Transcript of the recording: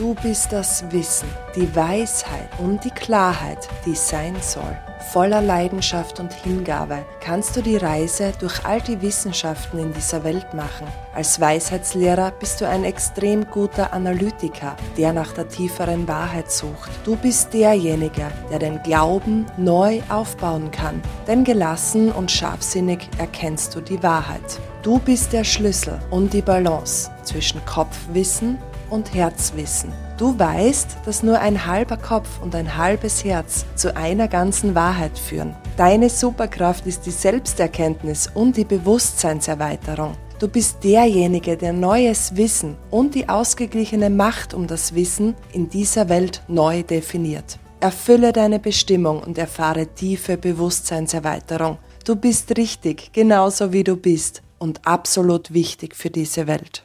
Du bist das Wissen, die Weisheit und die Klarheit, die sein soll. Voller Leidenschaft und Hingabe kannst du die Reise durch all die Wissenschaften in dieser Welt machen. Als Weisheitslehrer bist du ein extrem guter Analytiker, der nach der tieferen Wahrheit sucht. Du bist derjenige, der den Glauben neu aufbauen kann. Denn gelassen und scharfsinnig erkennst du die Wahrheit. Du bist der Schlüssel und die Balance zwischen Kopfwissen und Herzwissen. Du weißt, dass nur ein halber Kopf und ein halbes Herz zu einer ganzen Wahrheit führen. Deine Superkraft ist die Selbsterkenntnis und die Bewusstseinserweiterung. Du bist derjenige, der neues Wissen und die ausgeglichene Macht um das Wissen in dieser Welt neu definiert. Erfülle deine Bestimmung und erfahre tiefe Bewusstseinserweiterung. Du bist richtig, genauso wie du bist und absolut wichtig für diese Welt.